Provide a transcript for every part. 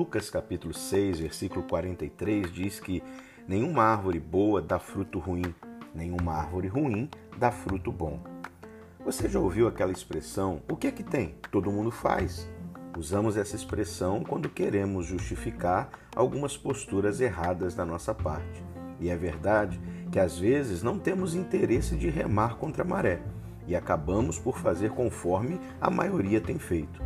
Lucas capítulo 6, versículo 43 diz que nenhuma árvore boa dá fruto ruim, nenhuma árvore ruim dá fruto bom. Você já ouviu aquela expressão? O que é que tem? Todo mundo faz. Usamos essa expressão quando queremos justificar algumas posturas erradas da nossa parte. E é verdade que às vezes não temos interesse de remar contra a maré e acabamos por fazer conforme a maioria tem feito.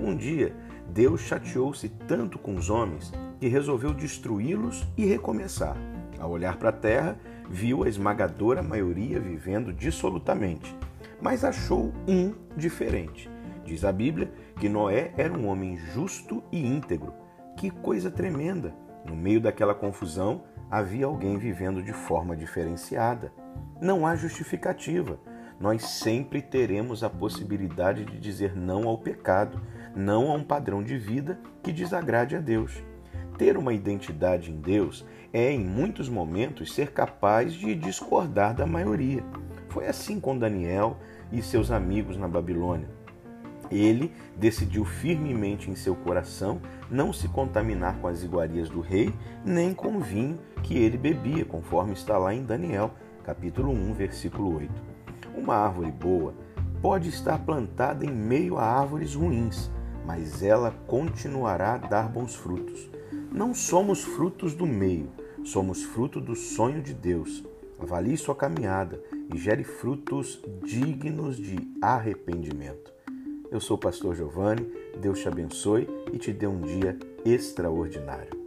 Um dia, Deus chateou-se tanto com os homens que resolveu destruí-los e recomeçar. Ao olhar para a terra, viu a esmagadora maioria vivendo dissolutamente, mas achou um diferente. Diz a Bíblia que Noé era um homem justo e íntegro. Que coisa tremenda! No meio daquela confusão, havia alguém vivendo de forma diferenciada. Não há justificativa nós sempre teremos a possibilidade de dizer não ao pecado, não a um padrão de vida que desagrade a Deus. Ter uma identidade em Deus é, em muitos momentos, ser capaz de discordar da maioria. Foi assim com Daniel e seus amigos na Babilônia. Ele decidiu firmemente em seu coração não se contaminar com as iguarias do rei, nem com o vinho que ele bebia, conforme está lá em Daniel, capítulo 1, versículo 8. Uma árvore boa pode estar plantada em meio a árvores ruins, mas ela continuará a dar bons frutos. Não somos frutos do meio, somos fruto do sonho de Deus. Avalie sua caminhada e gere frutos dignos de arrependimento. Eu sou o pastor Giovanni, Deus te abençoe e te dê um dia extraordinário.